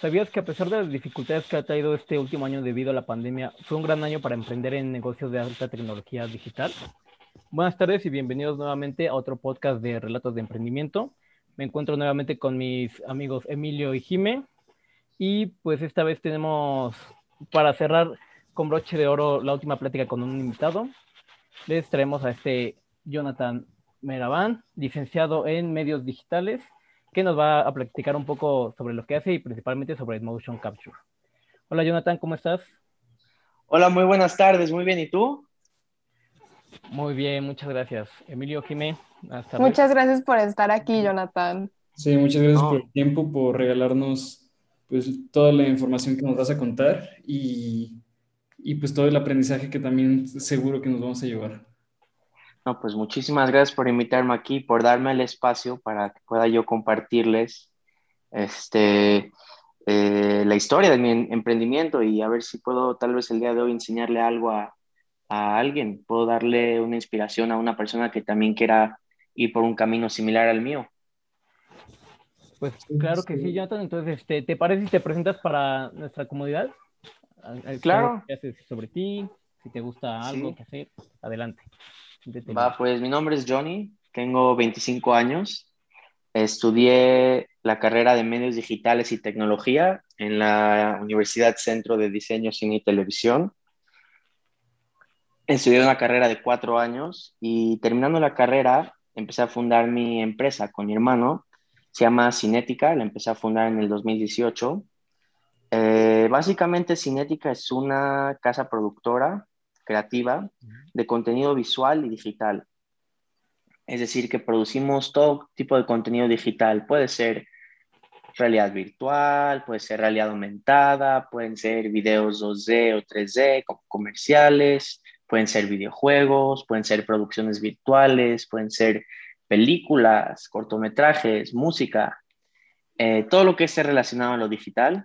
¿Sabías que a pesar de las dificultades que ha traído este último año debido a la pandemia, fue un gran año para emprender en negocios de alta tecnología digital? Buenas tardes y bienvenidos nuevamente a otro podcast de Relatos de Emprendimiento. Me encuentro nuevamente con mis amigos Emilio y Jime. Y pues esta vez tenemos para cerrar con broche de oro la última plática con un invitado. Les traemos a este Jonathan Meraban, licenciado en medios digitales que nos va a platicar un poco sobre lo que hace y principalmente sobre el motion capture. Hola Jonathan, ¿cómo estás? Hola, muy buenas tardes, muy bien, ¿y tú? Muy bien, muchas gracias. Emilio Jimé, hasta Muchas gracias por estar aquí, Jonathan. Sí, muchas gracias por el tiempo, por regalarnos pues toda la información que nos vas a contar y, y pues todo el aprendizaje que también seguro que nos vamos a llevar. No, pues muchísimas gracias por invitarme aquí, por darme el espacio para que pueda yo compartirles este, eh, la historia de mi emprendimiento y a ver si puedo tal vez el día de hoy enseñarle algo a, a alguien, puedo darle una inspiración a una persona que también quiera ir por un camino similar al mío. Pues claro que sí, Jonathan. Entonces, este, ¿te parece si te presentas para nuestra comunidad? Claro. ¿Qué haces sobre ti? Si te gusta algo que hacer, adelante. Va, pues mi nombre es Johnny, tengo 25 años, estudié la carrera de medios digitales y tecnología en la Universidad Centro de Diseño, Cine y Televisión. Estudié una carrera de cuatro años y terminando la carrera empecé a fundar mi empresa con mi hermano. Se llama Cinética, la empecé a fundar en el 2018. Eh, básicamente Cinética es una casa productora creativa de contenido visual y digital. Es decir, que producimos todo tipo de contenido digital. Puede ser realidad virtual, puede ser realidad aumentada, pueden ser videos 2D o 3D como comerciales, pueden ser videojuegos, pueden ser producciones virtuales, pueden ser películas, cortometrajes, música. Eh, todo lo que esté relacionado a lo digital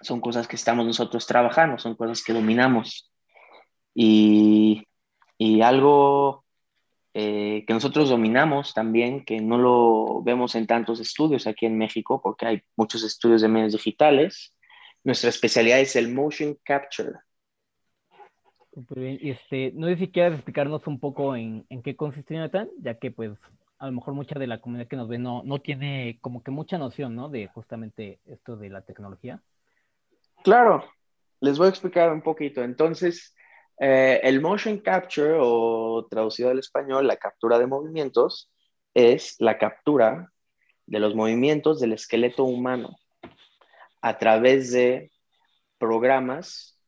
son cosas que estamos nosotros trabajando, son cosas que dominamos. Y, algo eh, que nosotros dominamos también, que no lo vemos en tantos estudios aquí en México, porque hay muchos estudios de medios digitales, nuestra especialidad es el motion capture. bien. Y este, no sé si quieres explicarnos un poco en, en, qué consiste Jonathan, ya que pues a lo mejor mucha de la comunidad que nos ve no, no tiene como que mucha noción, ¿no? De justamente esto de la tecnología. Claro, les voy a explicar un poquito. Entonces, eh, el motion capture, o traducido al español, la captura de movimientos, es la captura de los movimientos del esqueleto humano a través de programas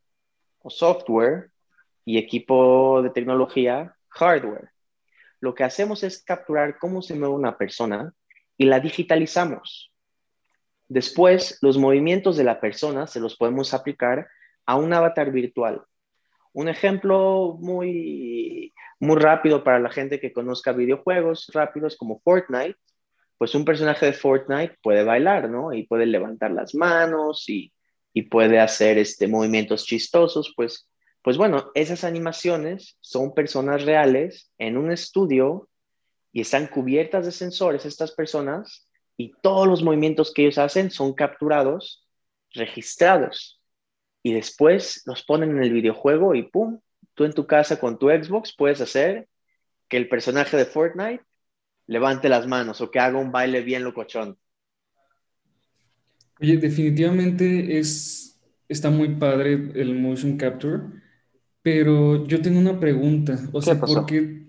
o software y equipo de tecnología hardware. Lo que hacemos es capturar cómo se mueve una persona y la digitalizamos. Después, los movimientos de la persona se los podemos aplicar a un avatar virtual un ejemplo muy, muy rápido para la gente que conozca videojuegos rápidos como Fortnite, pues un personaje de Fortnite puede bailar, ¿no? Y puede levantar las manos y, puede hacer este, movimientos chistosos, pues, pues bueno, esas animaciones son personas reales en un estudio y están cubiertas de sensores estas personas y todos los movimientos que ellos hacen son capturados, registrados y después los ponen en el videojuego y ¡pum! Tú en tu casa con tu Xbox puedes hacer que el personaje de Fortnite levante las manos o que haga un baile bien locochón. Oye, definitivamente es, está muy padre el motion capture, pero yo tengo una pregunta. O sea, ¿por qué,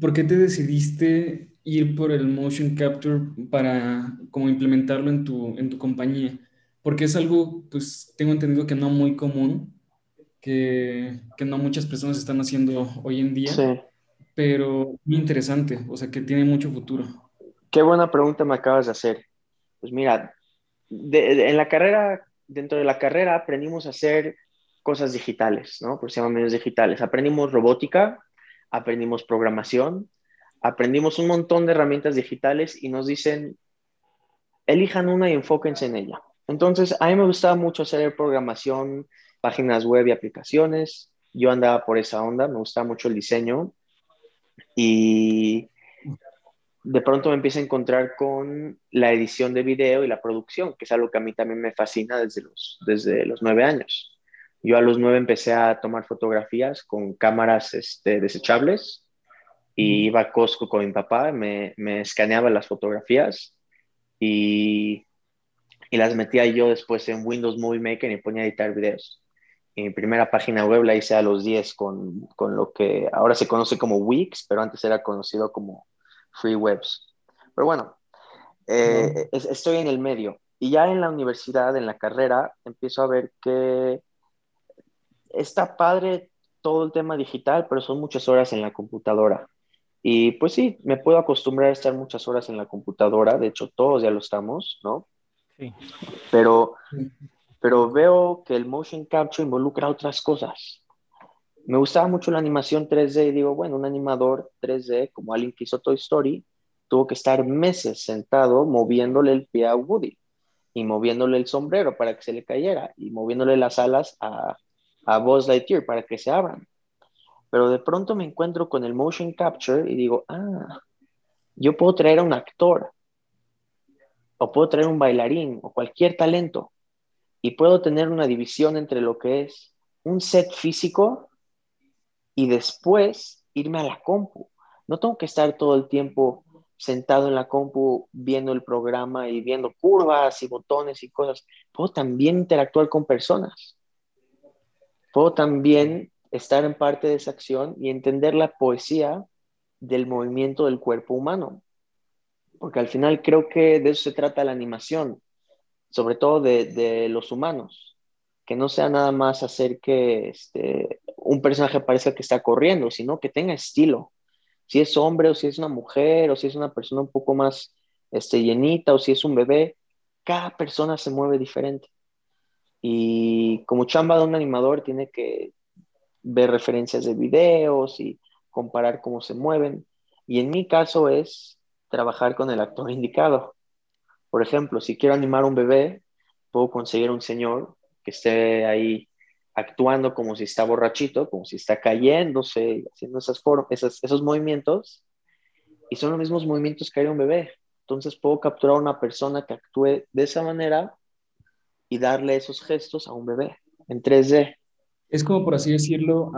¿por qué te decidiste ir por el motion capture para como implementarlo en tu, en tu compañía? Porque es algo, pues tengo entendido que no muy común, que, que no muchas personas están haciendo hoy en día, sí. pero muy interesante, o sea, que tiene mucho futuro. Qué buena pregunta me acabas de hacer. Pues mira, en la carrera, dentro de la carrera aprendimos a hacer cosas digitales, ¿no? Por se llaman medios digitales. Aprendimos robótica, aprendimos programación, aprendimos un montón de herramientas digitales y nos dicen, elijan una y enfóquense en ella. Entonces, a mí me gustaba mucho hacer programación, páginas web y aplicaciones. Yo andaba por esa onda, me gustaba mucho el diseño. Y de pronto me empiezo a encontrar con la edición de video y la producción, que es algo que a mí también me fascina desde los, desde los nueve años. Yo a los nueve empecé a tomar fotografías con cámaras este, desechables y iba a Costco con mi papá, me, me escaneaba las fotografías y, y, las metía yo después en Windows Movie Maker y ponía a editar videos. Y mi primera página web la hice a los 10 con, con lo que ahora se conoce como Wix, pero antes era conocido como free webs. Pero bueno, eh, estoy en el medio. Y ya en la universidad, en la carrera, empiezo a ver que está padre todo el tema digital, pero son muchas horas en la computadora. Y pues sí, me puedo acostumbrar a estar muchas horas en la computadora, de hecho todos ya lo estamos, ¿no? Sí. Pero, pero veo que el motion capture involucra otras cosas me gustaba mucho la animación 3D y digo, bueno, un animador 3D como alguien que hizo Toy Story tuvo que estar meses sentado moviéndole el pie a Woody y moviéndole el sombrero para que se le cayera y moviéndole las alas a, a Buzz Lightyear para que se abran. Pero de pronto me encuentro con el motion capture y digo, ah, yo puedo traer a un actor o puedo traer un bailarín o cualquier talento y puedo tener una división entre lo que es un set físico y después irme a la compu. No tengo que estar todo el tiempo sentado en la compu viendo el programa y viendo curvas y botones y cosas. Puedo también interactuar con personas. Puedo también estar en parte de esa acción y entender la poesía del movimiento del cuerpo humano. Porque al final creo que de eso se trata la animación, sobre todo de, los humanos. Que no sea nada más hacer que este, un personaje parezca que está corriendo, sino que tenga estilo. Si es hombre o si es una mujer o si es una persona un poco más este, llenita o si es un bebé, cada persona se mueve diferente. Y como chamba de un animador tiene que ver referencias de videos y comparar cómo se mueven. Y en mi caso es trabajar con el actor indicado. Por ejemplo, si quiero animar un bebé, puedo conseguir un señor que esté ahí actuando como si está borrachito, como si está cayéndose, haciendo esas esas, esos movimientos, y son los mismos movimientos que haría un bebé. Entonces puedo capturar a una persona que actúe de esa manera y darle esos gestos a un bebé en 3D. Es como, por así decirlo,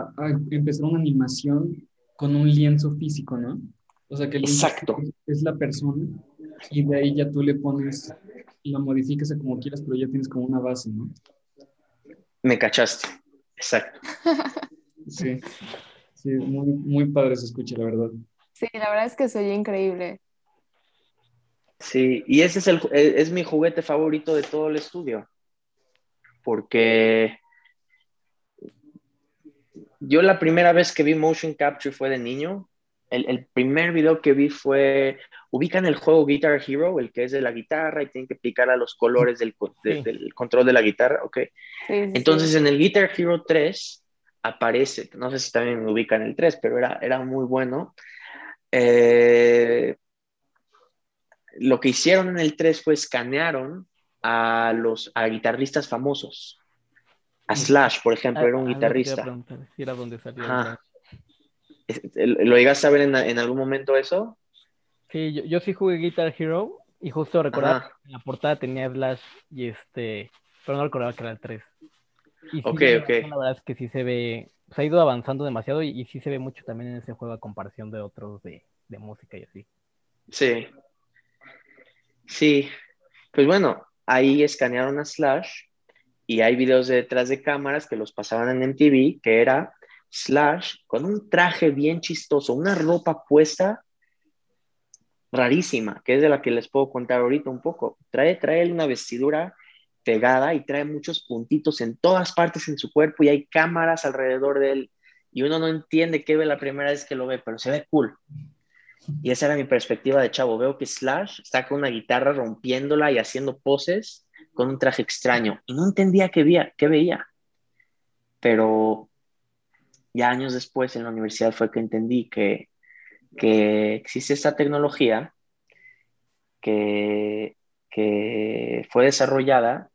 empezar una animación con un lienzo físico, ¿no? O sea, que el Exacto. es la persona y de ahí ya tú le pones, la modificas a como quieras, pero ya tienes como una base, ¿no? Me cachaste, exacto. Sí, sí, muy, muy padre se escucha, la verdad. Sí, la verdad es que soy increíble. Sí, y ese es, el, e, es mi juguete favorito de todo el estudio, porque yo la primera vez que vi motion capture fue de niño. El, el, primer video que vi fue, ubican el juego Guitar Hero, el que es de la guitarra y tienen que picar a los colores del, del control de la guitarra, ok. Entonces en el Guitar Hero 3 aparece, no sé si también me ubican el 3, pero era, era muy bueno. Eh, lo que hicieron en el 3 fue escanearon a los a guitarristas famosos. A Slash, por ejemplo, era un guitarrista. era donde salió. ¿Lo llegaste a ver en, en algún momento eso? Sí, yo, yo, sí jugué Guitar Hero y justo recordaba que en la portada tenía Slash y este, pero no recordaba que era el 3. Y ok, ok. La verdad es que sí se ve, se pues, ha ido avanzando demasiado y, sí se ve mucho también en ese juego a comparación de otros de, de música y así. Sí. Sí. Pues bueno, ahí escanearon a Slash y hay videos de detrás de cámaras que los pasaban en MTV, que era Slash con un traje bien chistoso, una ropa puesta rarísima, que es de la que les puedo contar ahorita un poco. Trae, trae una vestidura pegada y trae muchos puntitos en todas partes en su cuerpo y hay cámaras alrededor de él y uno no entiende qué ve la primera vez que lo ve, pero se ve cool. Y esa era mi perspectiva de chavo. Veo que Slash está con una guitarra rompiéndola y haciendo poses con un traje extraño y no entendía qué veía, qué veía. Pero ya años después en la universidad fue que entendí que, que existe esta tecnología que, que fue desarrollada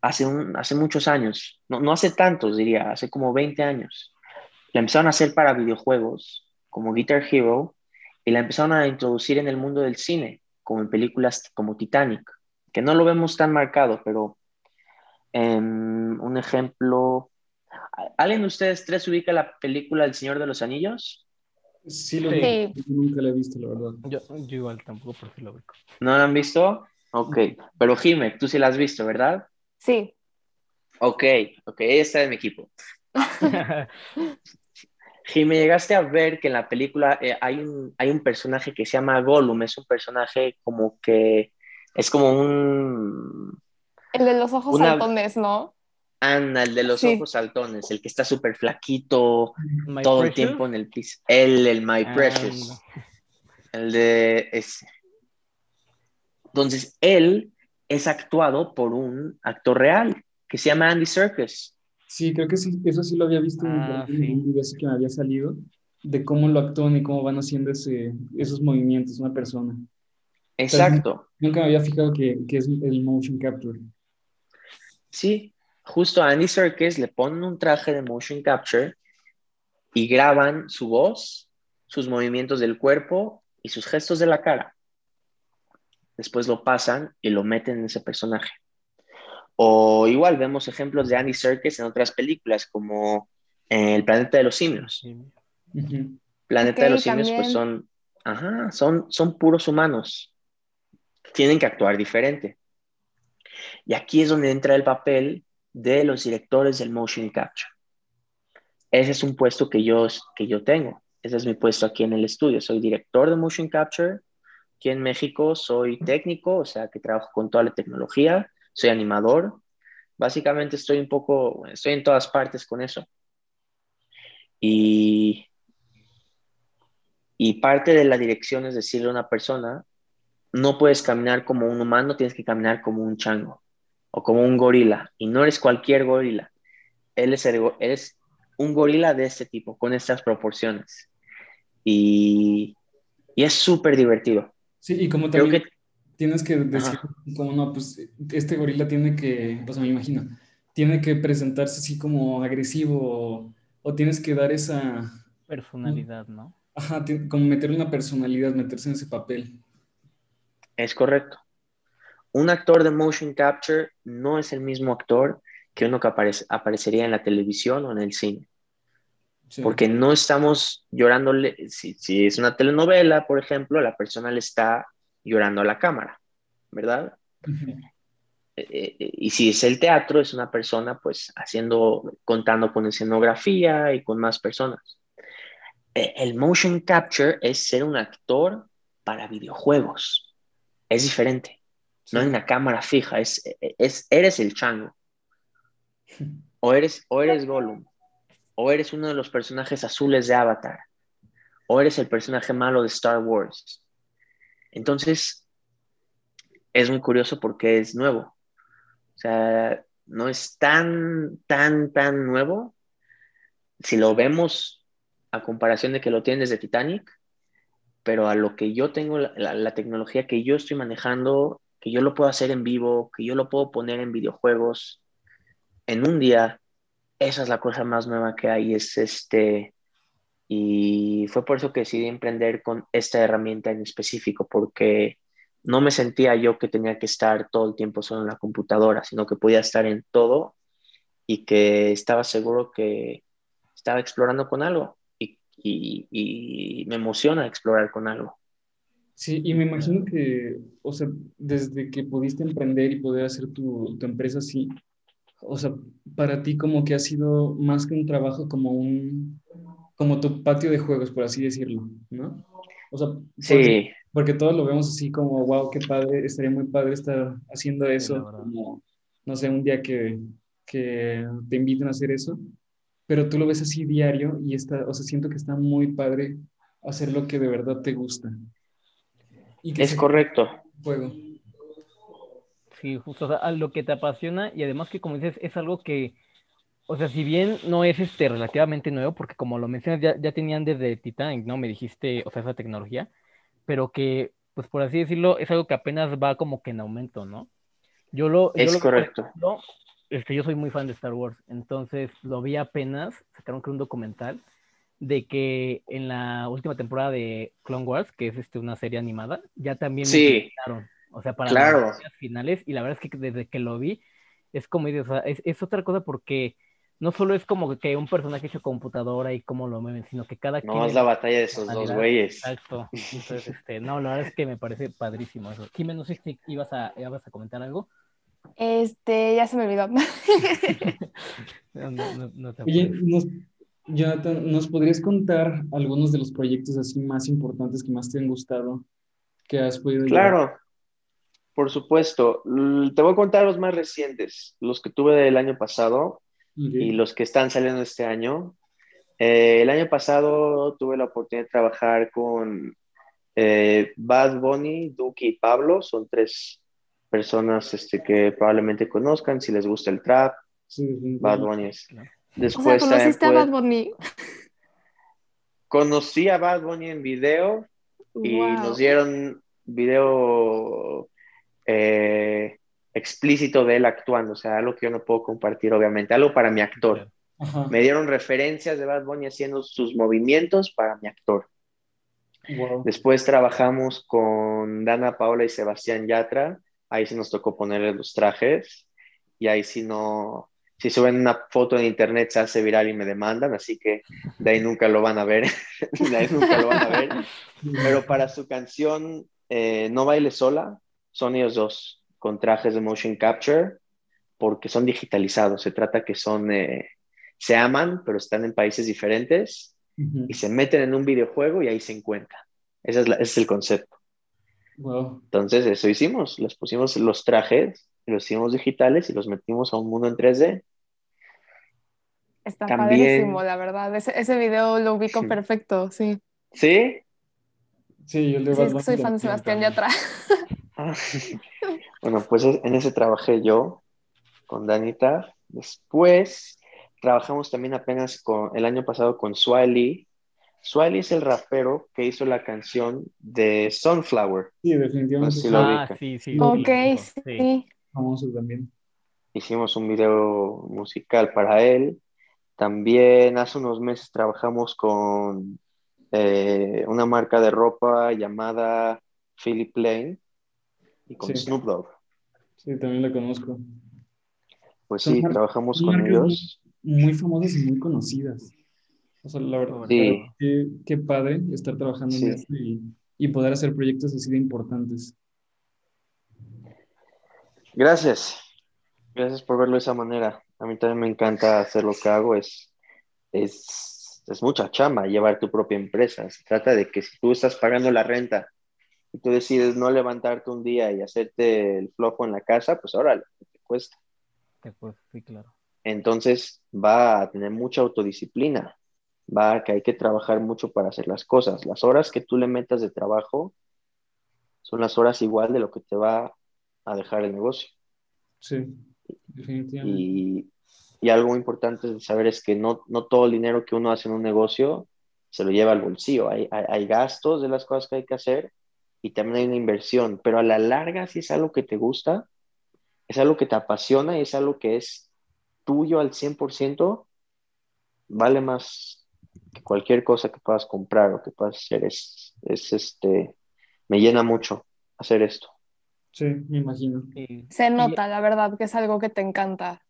hace, un, hace muchos años, no, no hace tantos diría, hace como 20 años. La empezaron a hacer para videojuegos como Guitar Hero y la empezaron a introducir en el mundo del cine, como en películas como Titanic, que no lo vemos tan marcado, pero em, un ejemplo, ¿alguien de ustedes tres ubica la película El Señor de los Anillos? Sí, lo vi. Nunca la he visto, la verdad. Yo, igual tampoco, por si lo ubico. ¿No la han visto? Ok, pero Jime, tú sí la has visto, ¿verdad? Sí. Ok, ok, ella está en mi equipo. Jime, llegaste a ver que en la película eh, hay, un, hay un personaje que se llama Gollum, es un personaje como que es como un... El de los ojos saltones, ¿no? Ana, el de los ojos saltones, el que está súper flaquito todo el tiempo en el piso. Él, el My ah, Precious. El de ese. Entonces, él es actuado por un actor real que se llama Andy Serkis. Sí, creo que sí, eso sí lo había visto en un video que me había salido, de cómo lo actúan y cómo van haciendo ese, esos movimientos una persona. Exacto. nunca me había fijado que, que, es el motion capture. Sí, justo a Andy Serkis le ponen un traje de motion capture y graban su voz, sus movimientos del cuerpo y sus gestos de la cara. Después lo pasan y lo meten en ese personaje. O igual vemos ejemplos de Andy Serkis en otras películas como eh, El planeta de los simios. Planeta de los simios pues son, ajá, son, son puros humanos. Tienen que actuar diferente. Y aquí es donde entra el papel de los directores del motion capture. Ese es un puesto que yo, que yo tengo. Ese es mi puesto aquí en el estudio. Soy director de motion capture. Aquí en México soy técnico, o sea que trabajo con toda la tecnología soy animador. Básicamente estoy un poco, estoy en todas partes con eso. Y, y parte de la dirección es decirle a una persona, no puedes caminar como un humano, tienes que caminar como un chango o como un gorila. Y no eres cualquier gorila. Él es, eres un gorila de este tipo, con estas proporciones. Y, y es súper divertido. Sí, y como también tienes que decir como no, pues este gorila tiene que, pues me imagino, tiene que presentarse así como agresivo o, tienes que dar esa personalidad, ¿no? Ajá, como meterle una personalidad, meterse en ese papel. Es correcto. Un actor de motion capture no es el mismo actor que uno que aparecería en la televisión o en el cine. Porque no estamos llorándole, si, si, es una telenovela, por ejemplo, la persona le está llorando a la cámara, ¿verdad? Eh, eh, y si es el teatro, es una persona pues haciendo, contando con escenografía y con más personas. Eh, el motion capture es ser un actor para videojuegos. Es diferente. No hay una cámara fija, es, es, eres el chango. O eres, o eres Gollum. O eres uno de los personajes azules de Avatar. O eres el personaje malo de Star Wars. Entonces, es muy curioso porque es nuevo. O sea, no es tan, tan, tan nuevo. Si lo vemos a comparación de que lo tienen desde Titanic, pero a lo que yo tengo, la, tecnología que yo estoy manejando, que yo lo puedo hacer en vivo, que yo lo puedo poner en videojuegos en un día, esa es la cosa más nueva que hay, es este, y fue por eso que decidí emprender con esta herramienta en específico, porque no me sentía yo que tenía que estar todo el tiempo solo en la computadora, sino que podía estar en todo y que estaba seguro que estaba explorando con algo y, y, me emociona explorar con algo. Sí, y me imagino que, o sea, desde que pudiste emprender y poder hacer tu, tu empresa así, o sea, para ti como que ha sido más que un trabajo, como un, como tu patio de juegos, por así decirlo, ¿no? O sea, sí. porque, todos lo vemos así como, wow, qué padre, estaría muy padre estar haciendo eso, como, no sé, un día que, que te inviten a hacer eso, pero tú lo ves así diario y está, o sea, siento que está muy padre hacer lo que de verdad te gusta. Y es correcto. Juego. Sí, justo, o sea, lo que te apasiona y además que como dices, es algo que o sea, si bien no es este relativamente nuevo, porque como lo mencionas, ya, ya tenían desde Titanic, ¿no? Me dijiste, o sea, esa tecnología, pero que, pues por así decirlo, es algo que apenas va como que en aumento, ¿no? Yo lo... Es yo correcto. es que yo soy muy fan de Star Wars, entonces lo vi apenas, sacaron que un documental, de que en la última temporada de Clone Wars, que es este, una serie animada, ya también sí. o sea, para claro. las finales, y la verdad es que desde que lo vi, es como, o sea, es, es otra cosa porque no solo es como que un personaje hecho computadora y cómo lo mueven, sino que cada no, es la batalla de esos dos güeyes. Exacto. Entonces, este, no, la verdad es que me parece padrísimo eso. Jimé, no sé si ibas a, ibas a comentar algo. Este, ya se me olvidó. no, no, Oye, nos, ¿nos podrías contar algunos de los proyectos así más importantes que más te han gustado que has podido Claro, por supuesto. Te voy a contar los más recientes, los que tuve el año pasado y los que están saliendo este año. Eh, el año pasado tuve la oportunidad de trabajar con eh, Bad Bunny, Duke y Pablo. Son tres personas este, que probablemente conozcan si les gusta el trap. Bad Bunny es. Después, o ¿conociste a Bad Bunny? Conocí a Bad Bunny en video y nos dieron video eh, explícito de él actuando, o sea, algo que yo no puedo compartir, obviamente, algo para mi actor. Me dieron referencias de Bad Bunny haciendo sus movimientos para mi actor. Después trabajamos con Dana Paola y Sebastián Yatra, ahí sí nos tocó ponerle los trajes y ahí sí no, si suben una foto en internet se hace viral y me demandan, así que de ahí nunca lo van a ver, de ahí nunca lo van a ver. Pero para su canción eh, No baile sola, son ellos dos con trajes de motion capture porque son digitalizados. Se trata que son, eh, se aman, pero están en países diferentes y se meten en un videojuego y ahí se encuentran. Ese es, ese es el concepto. Entonces, eso hicimos. Les pusimos los trajes, los hicimos digitales y los metimos a un mundo en 3D. Está padrísimo, la verdad. Ese, ese video lo ubico perfecto, sí. ¿Sí? Sí, yo le sí, soy fan de Sebastián Yatra. bueno, pues en ese trabajé yo con Danita. Después trabajamos también apenas con el año pasado con Swiley. Swiley es el rapero que hizo la canción de Sunflower. Sí, definitivamente. ah, sí, sí. Ok, sí. Famoso también. Hicimos un video musical para él. También hace unos meses trabajamos con eh, una marca de ropa llamada Philip Lane y con Snoop Dogg. Sí, también la conozco. Pues sí, trabajamos con ellos. Muy famosas y muy conocidas. O sea, la verdad, sí. qué, padre estar trabajando en esto y, y, poder hacer proyectos así de importantes. Gracias. Gracias por verlo de esa manera. A mí también me encanta hacer lo que hago. Es, es, es mucha chamba llevar tu propia empresa. Se trata de que si tú estás pagando la renta y tú decides no levantarte un día y hacerte el flojo en la casa, pues ahora te cuesta. sí, claro. Entonces va a tener mucha autodisciplina, va a que hay que trabajar mucho para hacer las cosas. Las horas que tú le metas de trabajo son las horas igual de lo que te va a dejar el negocio. Sí, Y, y algo importante de saber es que no, no todo el dinero que uno hace en un negocio se lo lleva al bolsillo. Hay, hay, hay gastos de las cosas que hay que hacer y también hay una inversión, pero a la larga si es algo que te gusta, es algo que te apasiona y es algo que es tuyo al 100%, vale más que cualquier cosa que puedas comprar o que puedas hacer. Es, es este, me llena mucho hacer esto. Sí, me imagino. Se nota, la verdad, que es algo que te encanta.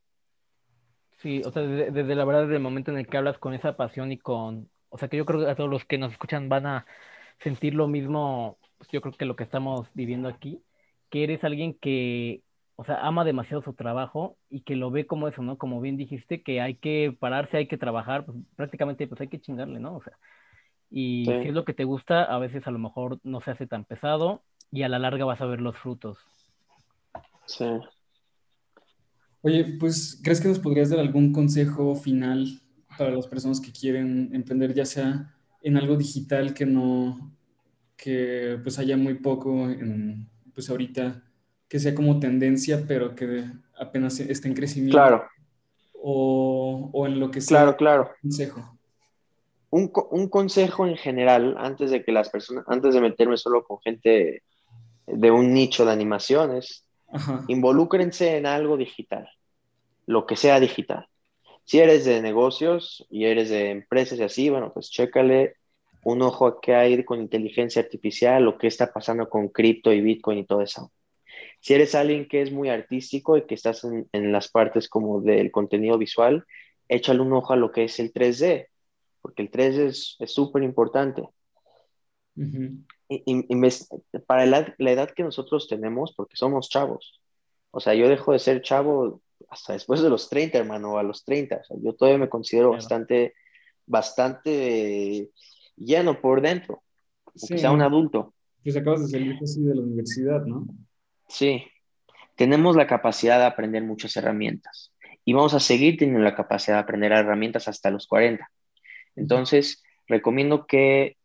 Sí, o sea, desde, desde, la verdad, desde el momento en el que hablas con esa pasión y con, o sea, que yo creo que a todos los que nos escuchan van a sentir lo mismo pues yo creo que lo que estamos viviendo aquí, que eres alguien que, o sea, ama demasiado su trabajo y que lo ve como eso, ¿no? Como bien dijiste, que hay que pararse, hay que trabajar, pues prácticamente pues hay que chingarle, ¿no? O sea, y si es lo que te gusta, a veces a lo mejor no se hace tan pesado y a la larga vas a ver los frutos. Sí. Oye, pues, ¿crees que nos podrías dar algún consejo final para las personas que quieren emprender, ya sea en algo digital que no, que pues haya muy poco en, pues ahorita que sea como tendencia, pero que apenas esté en crecimiento. Claro. O, o en lo que sea. Claro, claro. Consejo. Un, un, consejo en general, antes de que las personas, antes de meterme solo con gente de un nicho de animaciones, involúcrense en algo digital, lo que sea digital. Si eres de negocios y eres de empresas y así, bueno, pues chécale un ojo a qué hay con inteligencia artificial o qué está pasando con cripto y Bitcoin y todo eso. Si eres alguien que es muy artístico y que estás en, las partes como del contenido visual, échale un ojo a lo que es el 3D, porque el 3D es súper importante. Y, para la, edad que nosotros tenemos, porque somos chavos, o sea, yo dejo de ser chavo hasta después de los 30, hermano, a los 30. O sea, yo todavía me considero bastante, bastante lleno por dentro, sí. sea un adulto. Pues acabas de salir así de la universidad, ¿no? Sí, tenemos la capacidad de aprender muchas herramientas y vamos a seguir teniendo la capacidad de aprender herramientas hasta los 40. Entonces, recomiendo que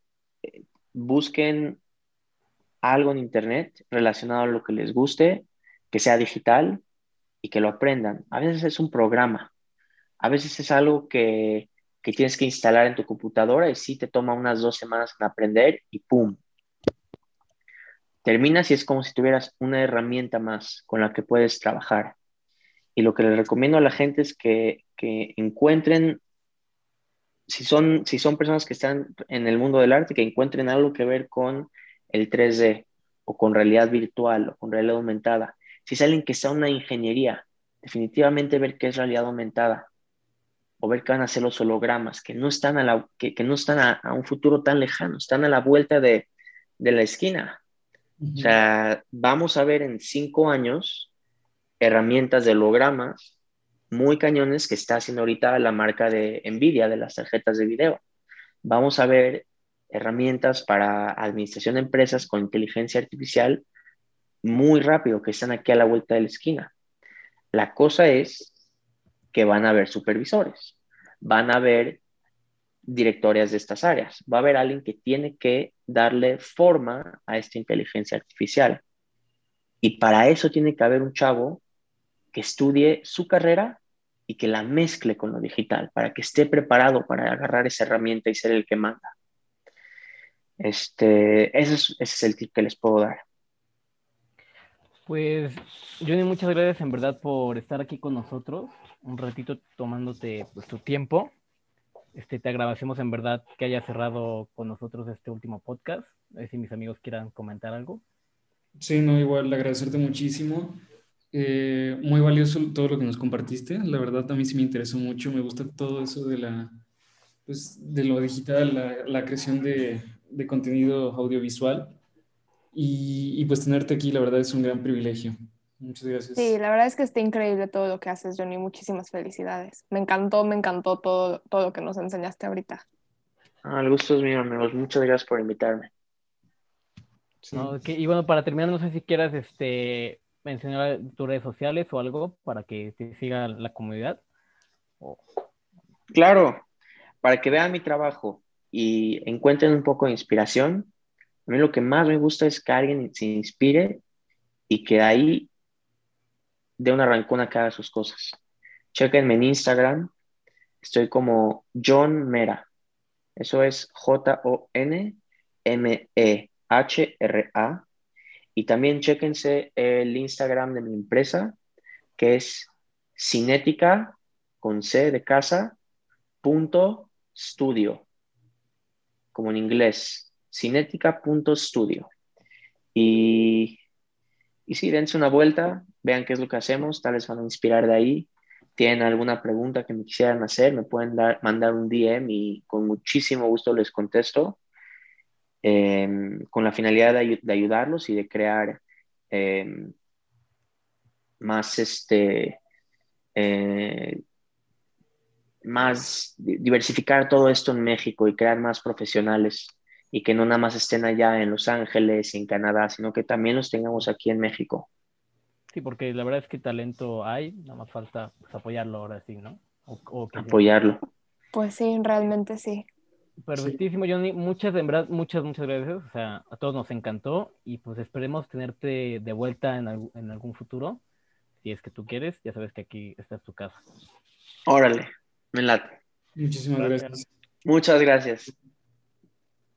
busquen algo en Internet relacionado a lo que les guste, que sea digital y que lo aprendan. A veces es un programa, a veces es algo que, que tienes que instalar en tu computadora y sí te toma unas dos semanas en aprender y ¡pum! terminas y es como si tuvieras una herramienta más con la que puedes trabajar. Y lo que les recomiendo a la gente es que, que encuentren, si son, si son personas que están en el mundo del arte, que encuentren algo que ver con el 3D o con realidad virtual o con realidad aumentada. Si es alguien que está en una ingeniería, definitivamente ver qué es realidad aumentada o ver qué van a ser los hologramas, que no están a, la, que, que no están a, a, un futuro tan lejano, están a la vuelta de, de la esquina. O sea, vamos a ver en cinco años herramientas de hologramas muy cañones que está haciendo ahorita la marca de Nvidia de las tarjetas de video. Vamos a ver herramientas para administración de empresas con inteligencia artificial muy rápido que están aquí a la vuelta de la esquina. La cosa es que van a haber supervisores, van a haber directorias de estas áreas. Va a haber alguien que tiene que darle forma a esta inteligencia artificial. Y para eso tiene que haber un chavo que estudie su carrera y que la mezcle con lo digital, para que esté preparado para agarrar esa herramienta y ser el que manda. Este, ese, es, ese es el tip que les puedo dar. Pues, Johnny, muchas gracias en verdad por estar aquí con nosotros, un ratito tomándote pues, tu tiempo. Este, te agradecemos en verdad que hayas cerrado con nosotros este último podcast. A ver si mis amigos quieran comentar algo. Sí, no, igual agradecerte muchísimo. Eh, muy valioso todo lo que nos compartiste. La verdad, a mí sí me interesó mucho. Me gusta todo eso de, la, pues, de lo digital, la, la creación de, de, contenido audiovisual. Y, y pues tenerte aquí, la verdad, es un gran privilegio. Muchas gracias. Sí, la verdad es que está increíble todo lo que haces, Johnny. Muchísimas felicidades. Me encantó, me encantó todo, todo lo que nos enseñaste ahorita. Ah, el gusto es mío, amigos. Muchas gracias por invitarme. y bueno, para terminar, no sé si quieras este, mencionar tus redes sociales o algo para que te siga la comunidad. Claro, para que vean mi trabajo y encuentren un poco de inspiración. A mí lo que más me gusta es que alguien se inspire y que ahí de una rancuna que haga sus cosas. Chequenme en Instagram, estoy como John Mera. Eso es J-O-N-M-E-H-R-A. Y también chequense el Instagram de mi empresa, que es cinética con C de casa, punto studio, como en inglés, cinética.studio. Y, y sí, dense una vuelta, vean qué es lo que hacemos, tal vez van a inspirar de ahí. Tienen alguna pregunta que me quisieran hacer, me pueden dar, mandar un DM y con muchísimo gusto les contesto, em, con la finalidad de, ayudarlos y de crear em, más, este, eh, más diversificar todo esto en México y crear más profesionales y que no nada más estén allá en Los Ángeles y en Canadá, sino que también los tengamos aquí en México. Sí, porque la verdad es que talento hay, nada más falta pues, apoyarlo ahora sí, ¿no? apoyarlo. Pues sí, realmente sí. Perfectísimo, Johnny. Muchas, en verdad, muchas, muchas gracias. O sea, a todos nos encantó y pues esperemos tenerte de vuelta en, en algún futuro. Si es que tú quieres, ya sabes que aquí está tu casa. Órale, me late. Muchísimas gracias. Muchas gracias.